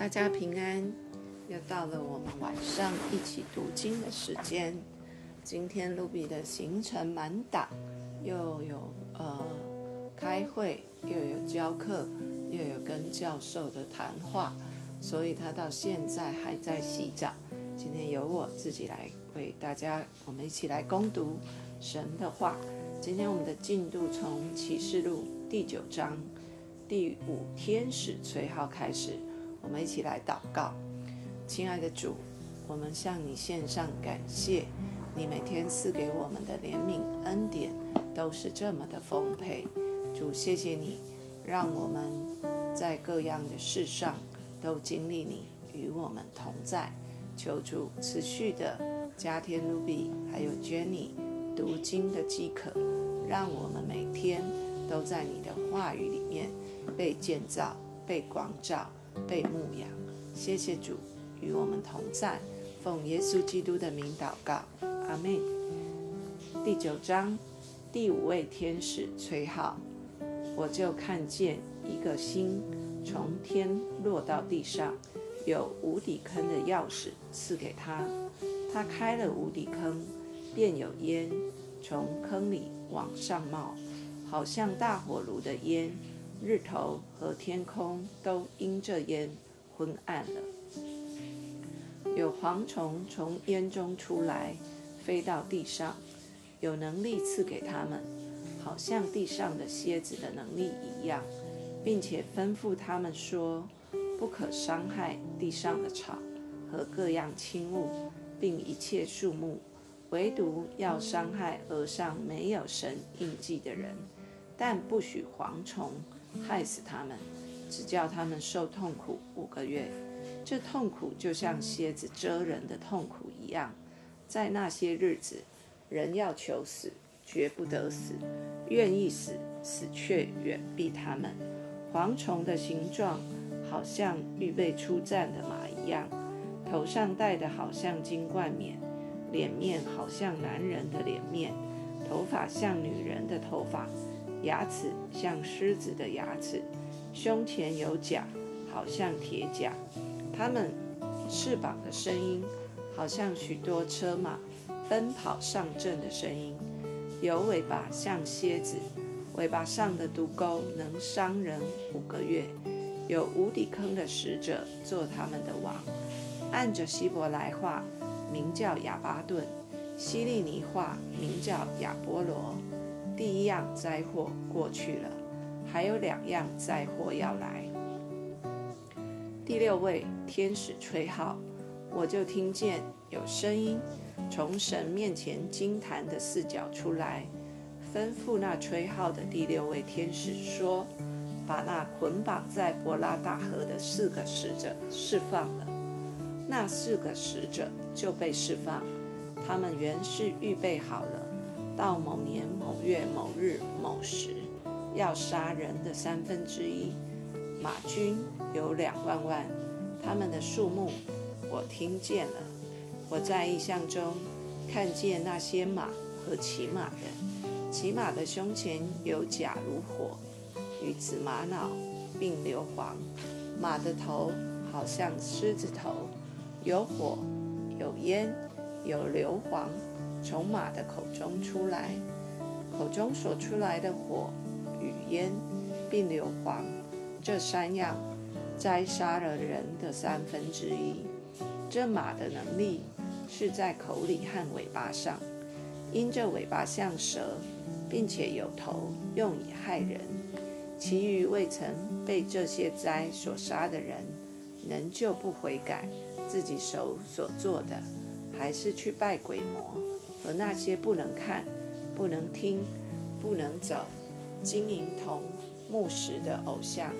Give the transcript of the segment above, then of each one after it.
大家平安，又到了我们晚上一起读经的时间。今天卢比的行程满档，又有呃开会，又有教课，又有跟教授的谈话，所以他到现在还在洗澡。今天由我自己来为大家，我们一起来攻读神的话。今天我们的进度从启示录第九章第五天使吹号开始。我们一起来祷告，亲爱的主，我们向你献上感谢。你每天赐给我们的怜悯恩典都是这么的丰沛。主，谢谢你，让我们在各样的事上都经历你与我们同在。求主持续的加添 Ruby 还有 Jenny 读经的饥渴，让我们每天都在你的话语里面被建造、被光照。被牧养，谢谢主与我们同在，奉耶稣基督的名祷告，阿门。第九章第五位天使吹号，我就看见一个星从天落到地上，有无底坑的钥匙赐给他，他开了无底坑，便有烟从坑里往上冒，好像大火炉的烟。日头和天空都因这烟昏暗了。有蝗虫从烟中出来，飞到地上，有能力赐给他们，好像地上的蝎子的能力一样，并且吩咐他们说：不可伤害地上的草和各样轻物，并一切树木，唯独要伤害额上没有神印记的人，但不许蝗虫。害死他们，只叫他们受痛苦五个月。这痛苦就像蝎子蛰人的痛苦一样。在那些日子，人要求死，绝不得死；愿意死，死却远避他们。蝗虫的形状好像预备出战的马一样，头上戴的好像金冠冕，脸面好像男人的脸面，头发像女人的头发。牙齿像狮子的牙齿，胸前有甲，好像铁甲。它们翅膀的声音，好像许多车马奔跑上阵的声音。有尾巴像蝎子，尾巴上的毒钩能伤人五个月。有无底坑的使者做他们的王，按着希伯来话名叫亚巴顿，希利尼话名叫亚波罗。第一样灾祸过去了，还有两样灾祸要来。第六位天使吹号，我就听见有声音从神面前金坛的四角出来，吩咐那吹号的第六位天使说：“把那捆绑在伯拉大河的四个使者释放了。”那四个使者就被释放，他们原是预备好了。到某年某月某日某时，要杀人的三分之一。马军有两万万，他们的数目我听见了。我在异象中看见那些马和骑马的，骑马的胸前有甲如火，与紫玛瑙并硫磺。马的头好像狮子头，有火，有烟，有硫磺。从马的口中出来，口中所出来的火、与烟，并硫磺，这三样摘杀了人的三分之一。这马的能力是在口里和尾巴上，因这尾巴像蛇，并且有头，用以害人。其余未曾被这些灾所杀的人，仍旧不悔改，自己手所做的，还是去拜鬼魔。和那些不能看、不能听、不能走、金银铜木石的偶像，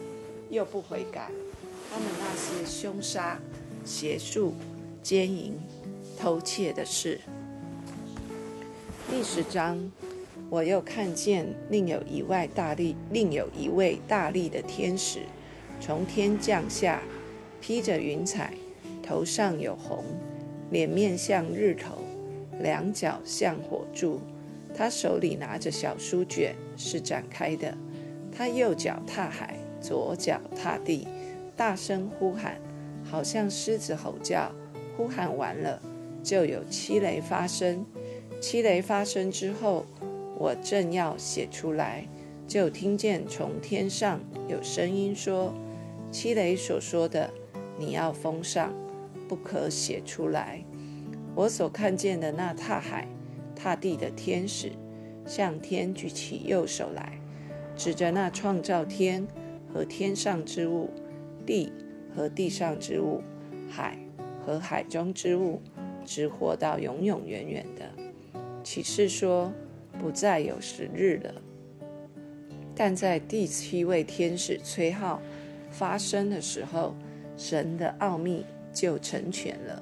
又不悔改，他们那些凶杀、邪术、奸淫、偷窃的事。第十章，我又看见另有一位大力、另有一位大力的天使从天降下，披着云彩，头上有红，脸面像日头。两脚像火柱，他手里拿着小书卷，是展开的。他右脚踏海，左脚踏地，大声呼喊：“好像狮子吼叫，呼喊完了，就有七雷发生。七雷发生之后，我正要写出来，就听见从天上有声音说：“七雷所说的，你要封上，不可写出来。”我所看见的那踏海、踏地的天使，向天举起右手来，指着那创造天和天上之物、地。和地上之物，海和海中之物，直活到永永远远的。启示说，不再有时日了。但在第七位天使吹号发生的时候，神的奥秘就成全了，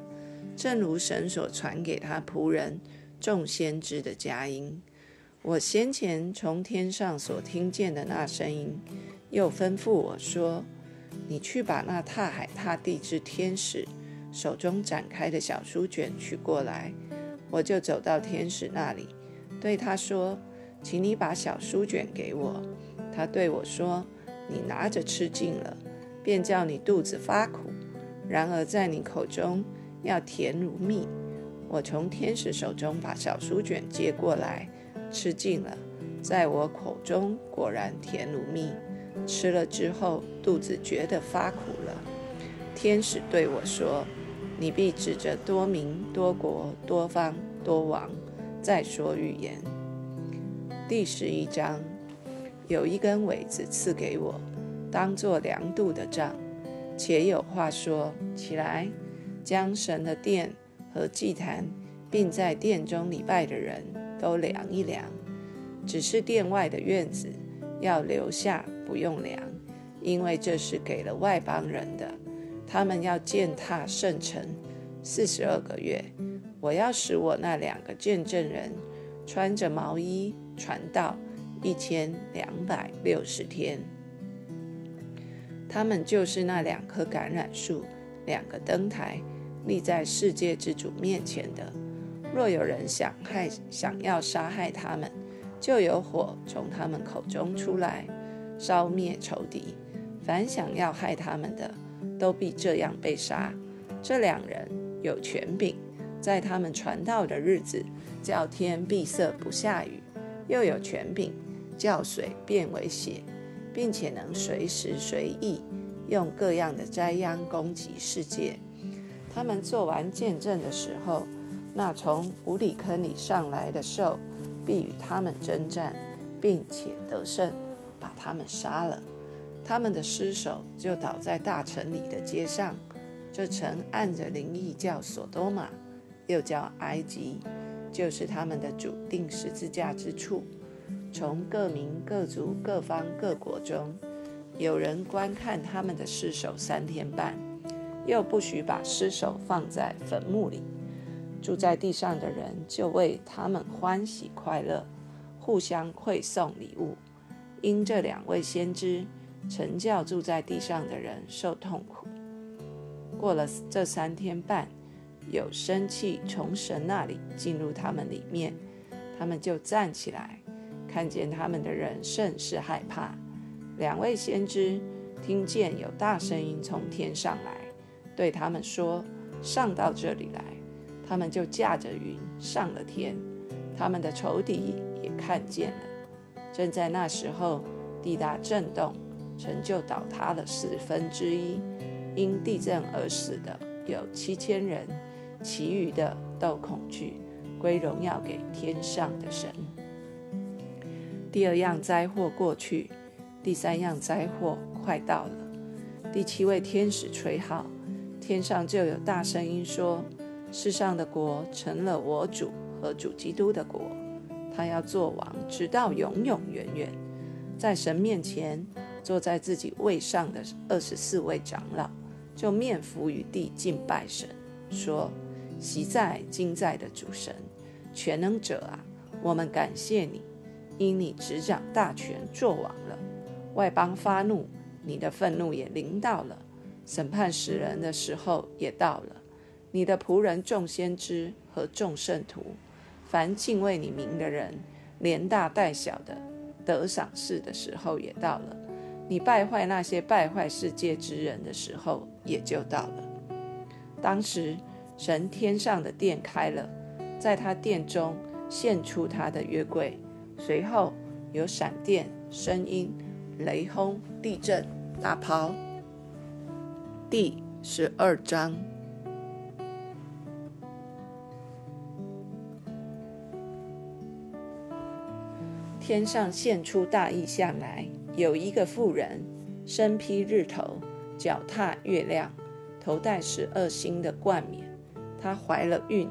正如神所传给他仆人众先知的佳音。我先前从天上所听见的那声音，又吩咐我说。你去把那踏海踏地之天使手中展开的小书卷取过来。我就走到天使那里，对他说：“请你把小书卷给我。”他对我说：“你拿着吃尽了，便叫你肚子发苦；然而在你口中要甜如蜜。”我从天使手中把小书卷接过来，吃尽了，在我口中果然甜如蜜。吃了之后，肚子觉得发苦了。天使对我说：“你必指着多民、多国、多方、多王，再说预言。”第十一章，有一根苇子赐给我，当做量度的杖，且有话说：“起来，将神的殿和祭坛，并在殿中礼拜的人都量一量。只是殿外的院子要留下。”不用量，因为这是给了外邦人的。他们要践踏圣城四十二个月。我要使我那两个见证人穿着毛衣传道一千两百六十天。他们就是那两棵橄榄树，两个灯台，立在世界之主面前的。若有人想害、想要杀害他们，就有火从他们口中出来。烧灭仇敌，凡想要害他们的，都必这样被杀。这两人有权柄，在他们传道的日子，叫天闭塞不下雨；又有权柄，叫水变为血，并且能随时随意用各样的灾殃攻击世界。他们做完见证的时候，那从无底坑里上来的兽必与他们征战，并且得胜。把他们杀了，他们的尸首就倒在大城里的街上。这城按着灵异叫索多玛，又叫埃及，就是他们的主定十字架之处。从各民、各族、各方、各国中，有人观看他们的尸首三天半，又不许把尸首放在坟墓里。住在地上的人就为他们欢喜快乐，互相馈送礼物。因这两位先知曾叫住在地上的人受痛苦。过了这三天半，有生气从神那里进入他们里面，他们就站起来，看见他们的人甚是害怕。两位先知听见有大声音从天上来，对他们说：“上到这里来。”他们就驾着云上了天，他们的仇敌也看见了。正在那时候，地大震动，城就倒塌了四分之一。因地震而死的有七千人，其余的都恐惧，归荣耀给天上的神。第二样灾祸过去，第三样灾祸快到了。第七位天使吹号，天上就有大声音说：“世上的国成了我主和主基督的国。”他要做王，直到永永远远，在神面前坐在自己位上的二十四位长老，就面伏于地敬拜神，说：“习在今在的主神，全能者啊，我们感谢你，因你执掌大权，做王了。外邦发怒，你的愤怒也临到了，审判死人的时候也到了。你的仆人众先知和众圣徒。”凡敬畏你名的人，连大带小的得赏赐的时候也到了；你败坏那些败坏世界之人的时候也就到了。当时神天上的殿开了，在他殿中现出他的约柜，随后有闪电、声音、雷轰、地震、大炮。第十二章。天上现出大异象来，有一个妇人，身披日头，脚踏月亮，头戴十二星的冠冕。她怀了孕，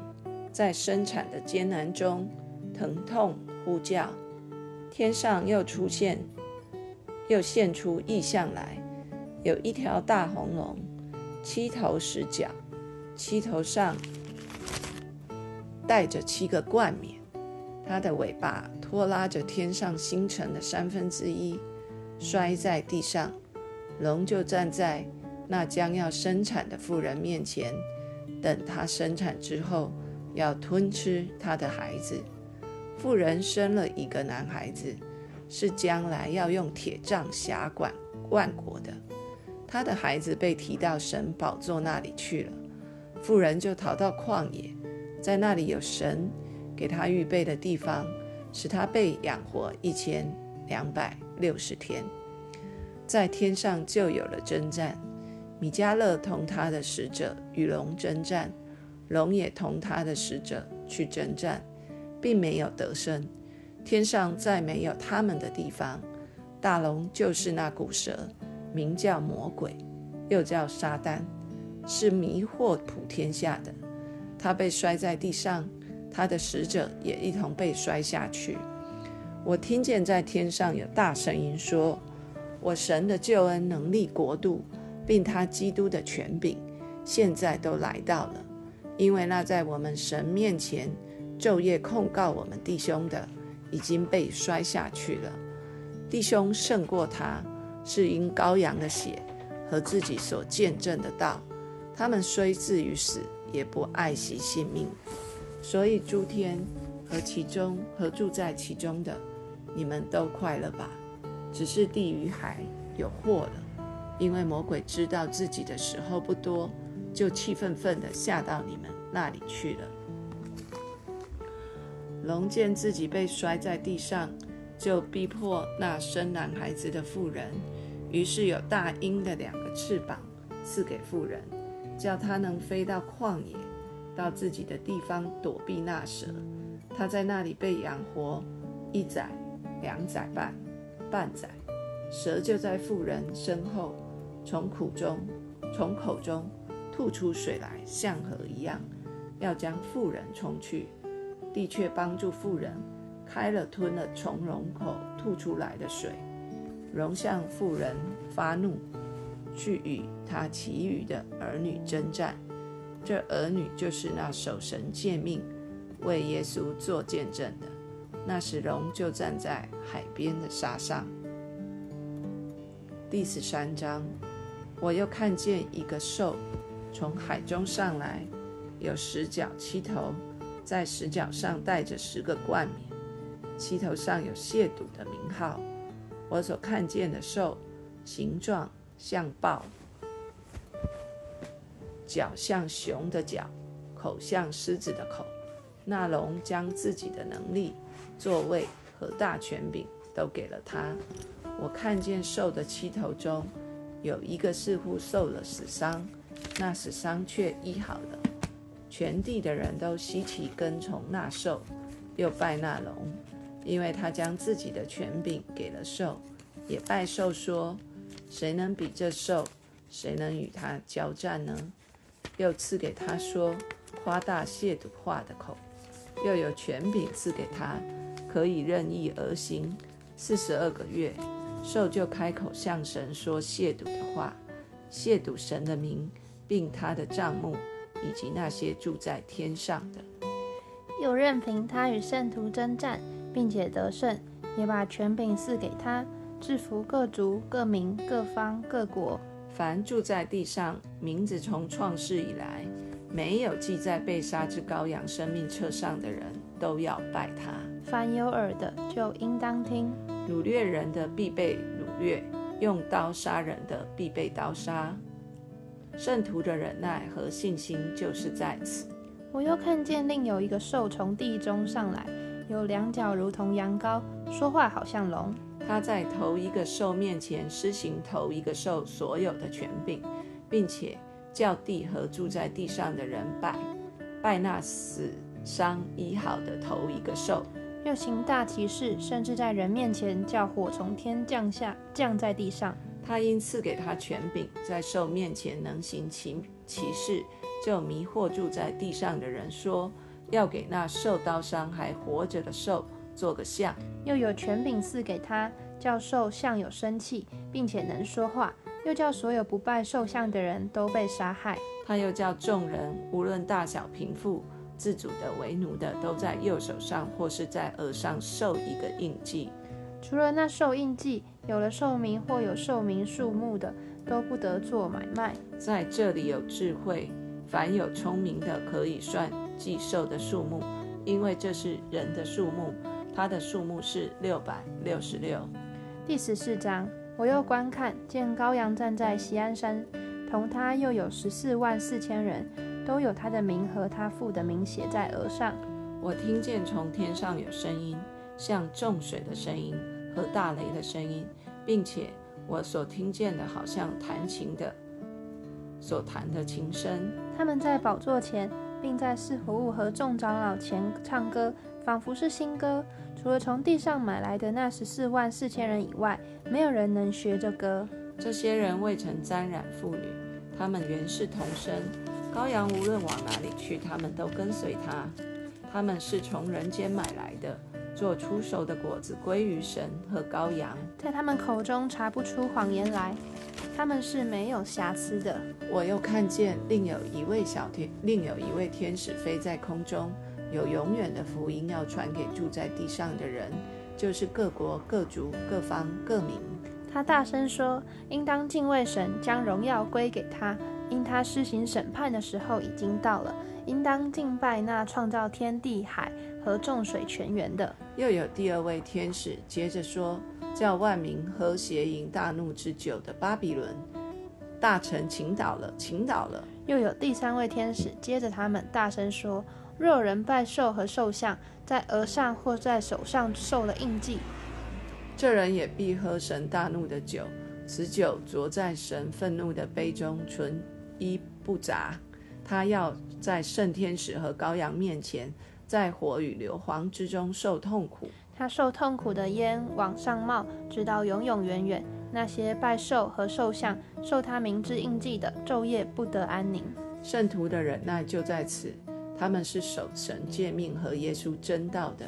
在生产的艰难中，疼痛呼叫。天上又出现，又现出异象来，有一条大红龙，七头十角，七头上带着七个冠冕，它的尾巴。拖拉着天上星辰的三分之一，摔在地上。龙就站在那将要生产的妇人面前，等她生产之后，要吞吃她的孩子。妇人生了一个男孩子，是将来要用铁杖辖管万国的。他的孩子被提到神宝座那里去了，妇人就逃到旷野，在那里有神给他预备的地方。使他被养活一千两百六十天，在天上就有了征战。米迦勒同他的使者与龙征战，龙也同他的使者去征战，并没有得胜。天上再没有他们的地方。大龙就是那古蛇，名叫魔鬼，又叫撒旦，是迷惑普天下的。他被摔在地上。他的使者也一同被摔下去。我听见在天上有大声音说：“我神的救恩能力国度，并他基督的权柄，现在都来到了。因为那在我们神面前昼夜控告我们弟兄的，已经被摔下去了。弟兄胜过他，是因羔羊的血和自己所见证的道。他们虽至于死，也不爱惜性命。”所以诸天和其中和住在其中的，你们都快乐吧。只是地与海有祸了，因为魔鬼知道自己的时候不多，就气愤愤地下到你们那里去了。龙见自己被摔在地上，就逼迫那生男孩子的妇人，于是有大鹰的两个翅膀赐给妇人，叫他能飞到旷野。到自己的地方躲避那蛇，他在那里被养活一载、两载半、半载，蛇就在妇人身后，从口中从口中吐出水来，像河一样，要将妇人冲去。地却帮助妇人开了吞了从龙口吐出来的水。龙向妇人发怒，去与他其余的儿女征战。这儿女就是那守神诫命、为耶稣做见证的。那时龙就站在海边的沙上。第十三章，我又看见一个兽从海中上来，有十角七头，在十角上带着十个冠冕，七头上有亵渎的名号。我所看见的兽，形状像豹。脚像熊的脚，口像狮子的口。那龙将自己的能力、座位和大权柄都给了他。我看见兽的七头中有一个似乎受了死伤，那死伤却医好了。全地的人都稀奇跟从那兽，又拜那龙，因为他将自己的权柄给了兽，也拜兽说：谁能比这兽？谁能与他交战呢？又赐给他说夸大亵渎话的口，又有权柄赐给他，可以任意而行。四十二个月，兽就开口向神说亵渎的话，亵渎神的名，并他的帐目，以及那些住在天上的。又任凭他与圣徒征战，并且得胜，也把权柄赐给他，制服各族、各民、各方、各国。凡住在地上，名字从创世以来没有记在被杀之羔羊生命册上的人，都要拜他。凡有耳的，就应当听。掳掠人的必被掳掠，用刀杀人的必被刀杀。圣徒的忍耐和信心就是在此。我又看见另有一个兽从地中上来，有两脚如同羊羔，说话好像龙。他在头一个兽面前施行头一个兽所有的权柄，并且叫地和住在地上的人拜拜那死伤医好的头一个兽。又行大奇事，甚至在人面前叫火从天降下，降在地上。他因赐给他权柄，在兽面前能行奇奇事，就迷惑住在地上的人，说要给那受刀伤还活着的兽做个像。又有权柄赐给他，叫兽像有生气，并且能说话，又叫所有不拜兽像的人都被杀害。他又叫众人，无论大小贫富。自主的为奴的，都在右手上或是在额上受一个印记。除了那受印记，有了寿名或有寿名数目的，都不得做买卖。在这里有智慧，凡有聪明的，可以算计寿的数目，因为这是人的数目，他的数目是六百六十六。第十四章，我又观看，见羔羊站在锡安山，同他又有十四万四千人。都有他的名和他父的名写在额上。我听见从天上有声音，像重水的声音和大雷的声音，并且我所听见的，好像弹琴的所弹的琴声。他们在宝座前，并在四活物和众长老前唱歌，仿佛是新歌。除了从地上买来的那十四万四千人以外，没有人能学这歌。这些人未曾沾染妇女，他们原是童生。羔羊无论往哪里去，他们都跟随他。他们是从人间买来的，做出熟的果子归于神和羔羊。在他们口中查不出谎言来，他们是没有瑕疵的。我又看见另有一位小天，另有一位天使飞在空中，有永远的福音要传给住在地上的人，就是各国、各族、各方、各民。他大声说：“应当敬畏神，将荣耀归给他。”因他施行审判的时候已经到了，应当敬拜那创造天地海和众水泉源的。又有第二位天使接着说：“叫万民喝邪淫大怒之酒的巴比伦大臣倾倒了，倾倒了。”又有第三位天使接着他们大声说：“若人拜兽和兽像，在额上或在手上受了印记，这人也必喝神大怒的酒，此酒浊在神愤怒的杯中，存。”一不杂，他要在圣天使和羔羊面前，在火与硫磺之中受痛苦。他受痛苦的烟往上冒，直到永永远远。那些拜兽和兽像、受他明之印记的，昼夜不得安宁。圣徒的忍耐就在此，他们是守神诫命和耶稣真道的。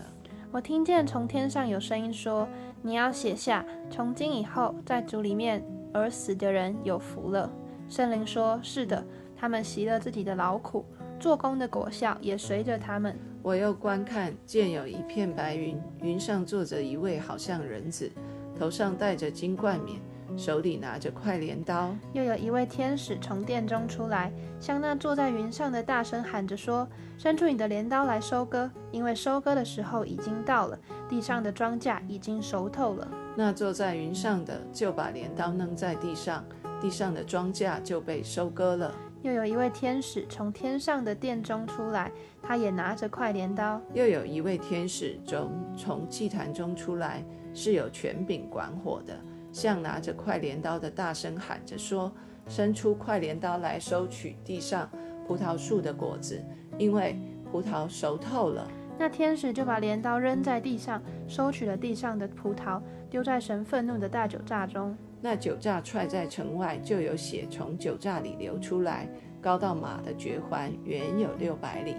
我听见从天上有声音说：“你要写下，从今以后，在主里面而死的人有福了。”圣灵说：“是的，他们习了自己的劳苦，做工的果效也随着他们。”我又观看，见有一片白云，云上坐着一位好像人子，头上戴着金冠冕，手里拿着快镰刀。又有一位天使从殿中出来，向那坐在云上的大声喊着说：“伸出你的镰刀来收割，因为收割的时候已经到了，地上的庄稼已经熟透了。”那坐在云上的就把镰刀扔在地上。地上的庄稼就被收割了。又有一位天使从天上的殿中出来，他也拿着快镰刀。又有一位天使从从祭坛中出来，是有权柄管火的，向拿着快镰刀的大声喊着说：“伸出快镰刀来收取地上葡萄树的果子，因为葡萄熟透了。”那天使就把镰刀扔在地上，收取了地上的葡萄，丢在神愤怒的大酒榨中。那酒榨踹在城外，就有血从酒榨里流出来，高到马的绝环，远有六百里。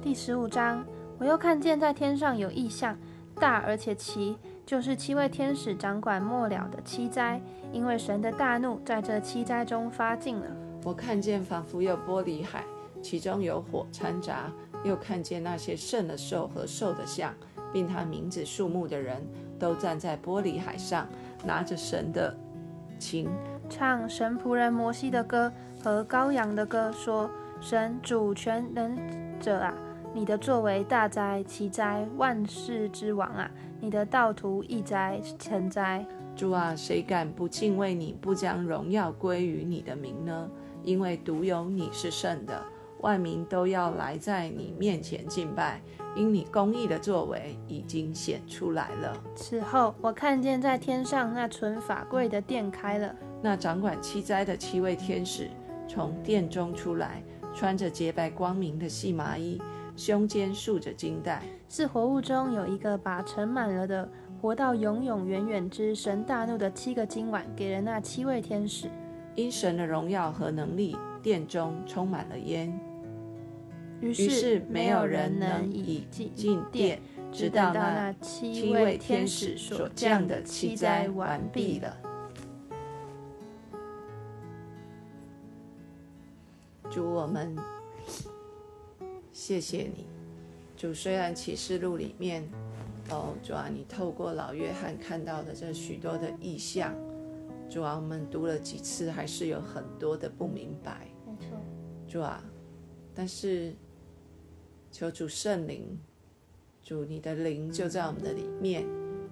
第十五章，我又看见在天上有异象，大而且奇，就是七位天使掌管末了的七灾，因为神的大怒在这七灾中发尽了。我看见仿佛有玻璃海，其中有火掺杂，又看见那些胜了兽和兽的像，并他名字数目的人都站在玻璃海上。拿着神的琴，唱神仆人摩西的歌和羔羊的歌，说：“神主权能者啊，你的作为大哉奇哉，万世之王啊，你的道途亦哉成哉。”主啊，谁敢不敬畏你，不将荣耀归于你的名呢？因为独有你是圣的，万民都要来在你面前敬拜，因你公义的作为已经显出来了。此后，我看见在天上那存法柜的殿开了，那掌管七灾的七位天使从殿中出来，穿着洁白光明的细麻衣，胸间束着金带。是活物中有一个把盛满了的。活到永永远远之神大怒的七个今晚，给了那七位天使。因神的荣耀和能力，殿中充满了烟。于是没有人能以进殿，直到那七位天使所降的七灾完毕了。主我们，谢谢你。主虽然启示录里面。哦，主啊，你透过老约翰看到的这许多的意象，主啊，我们读了几次，还是有很多的不明白。没错，主啊，但是求主圣灵，主你的灵就在我们的里面，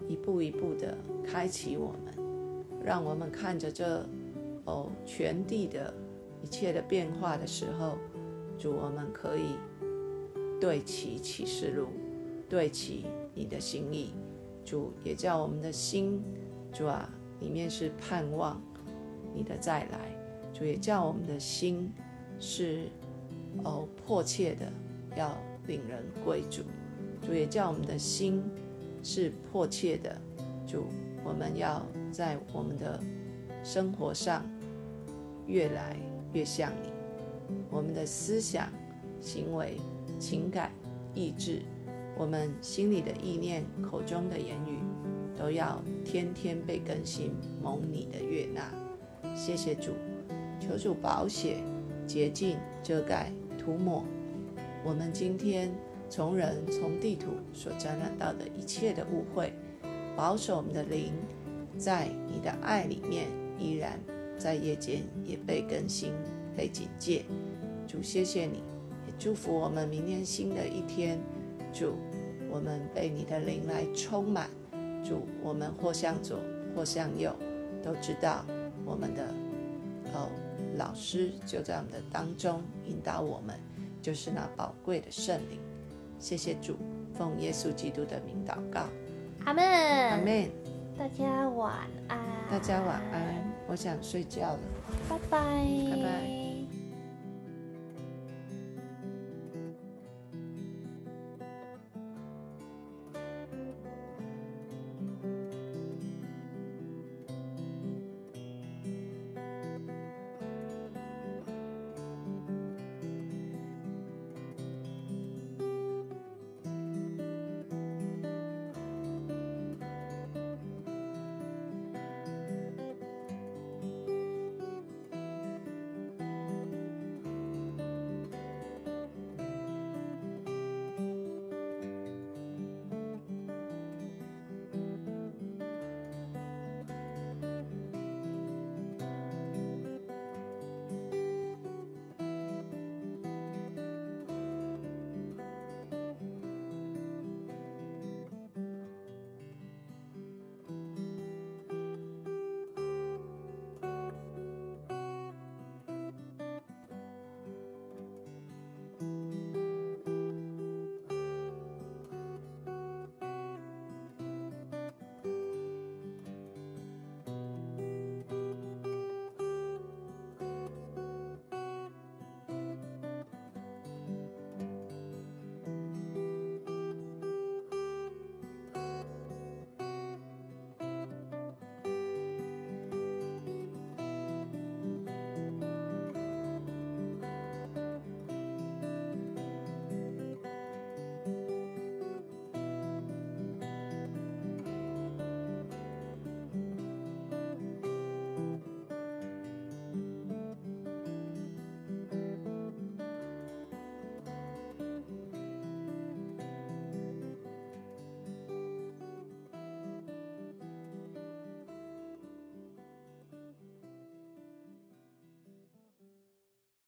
一步一步的开启我们，让我们看着这哦全地的一切的变化的时候，主我们可以对齐启示录，对齐。你的心意，主也叫我们的心，主啊，里面是盼望你的再来。主也叫我们的心是哦迫切的要领人归主。主也叫我们的心是迫切的，主，我们要在我们的生活上越来越像你。我们的思想、行为、情感、意志。我们心里的意念、口中的言语，都要天天被更新，蒙你的悦纳。谢谢主，求主保险、洁净、遮盖、涂抹我们今天从人、从地图所沾染到的一切的误会，保守我们的灵，在你的爱里面，依然在夜间也被更新、被警戒。主，谢谢你，也祝福我们明天新的一天。主。我们被你的灵来充满，主，我们或向左或向右，都知道我们的哦老师就在我们的当中引导我们，就是那宝贵的圣灵。谢谢主，奉耶稣基督的名祷告，阿门，阿门。大家晚安，大家晚安，我想睡觉了，拜拜。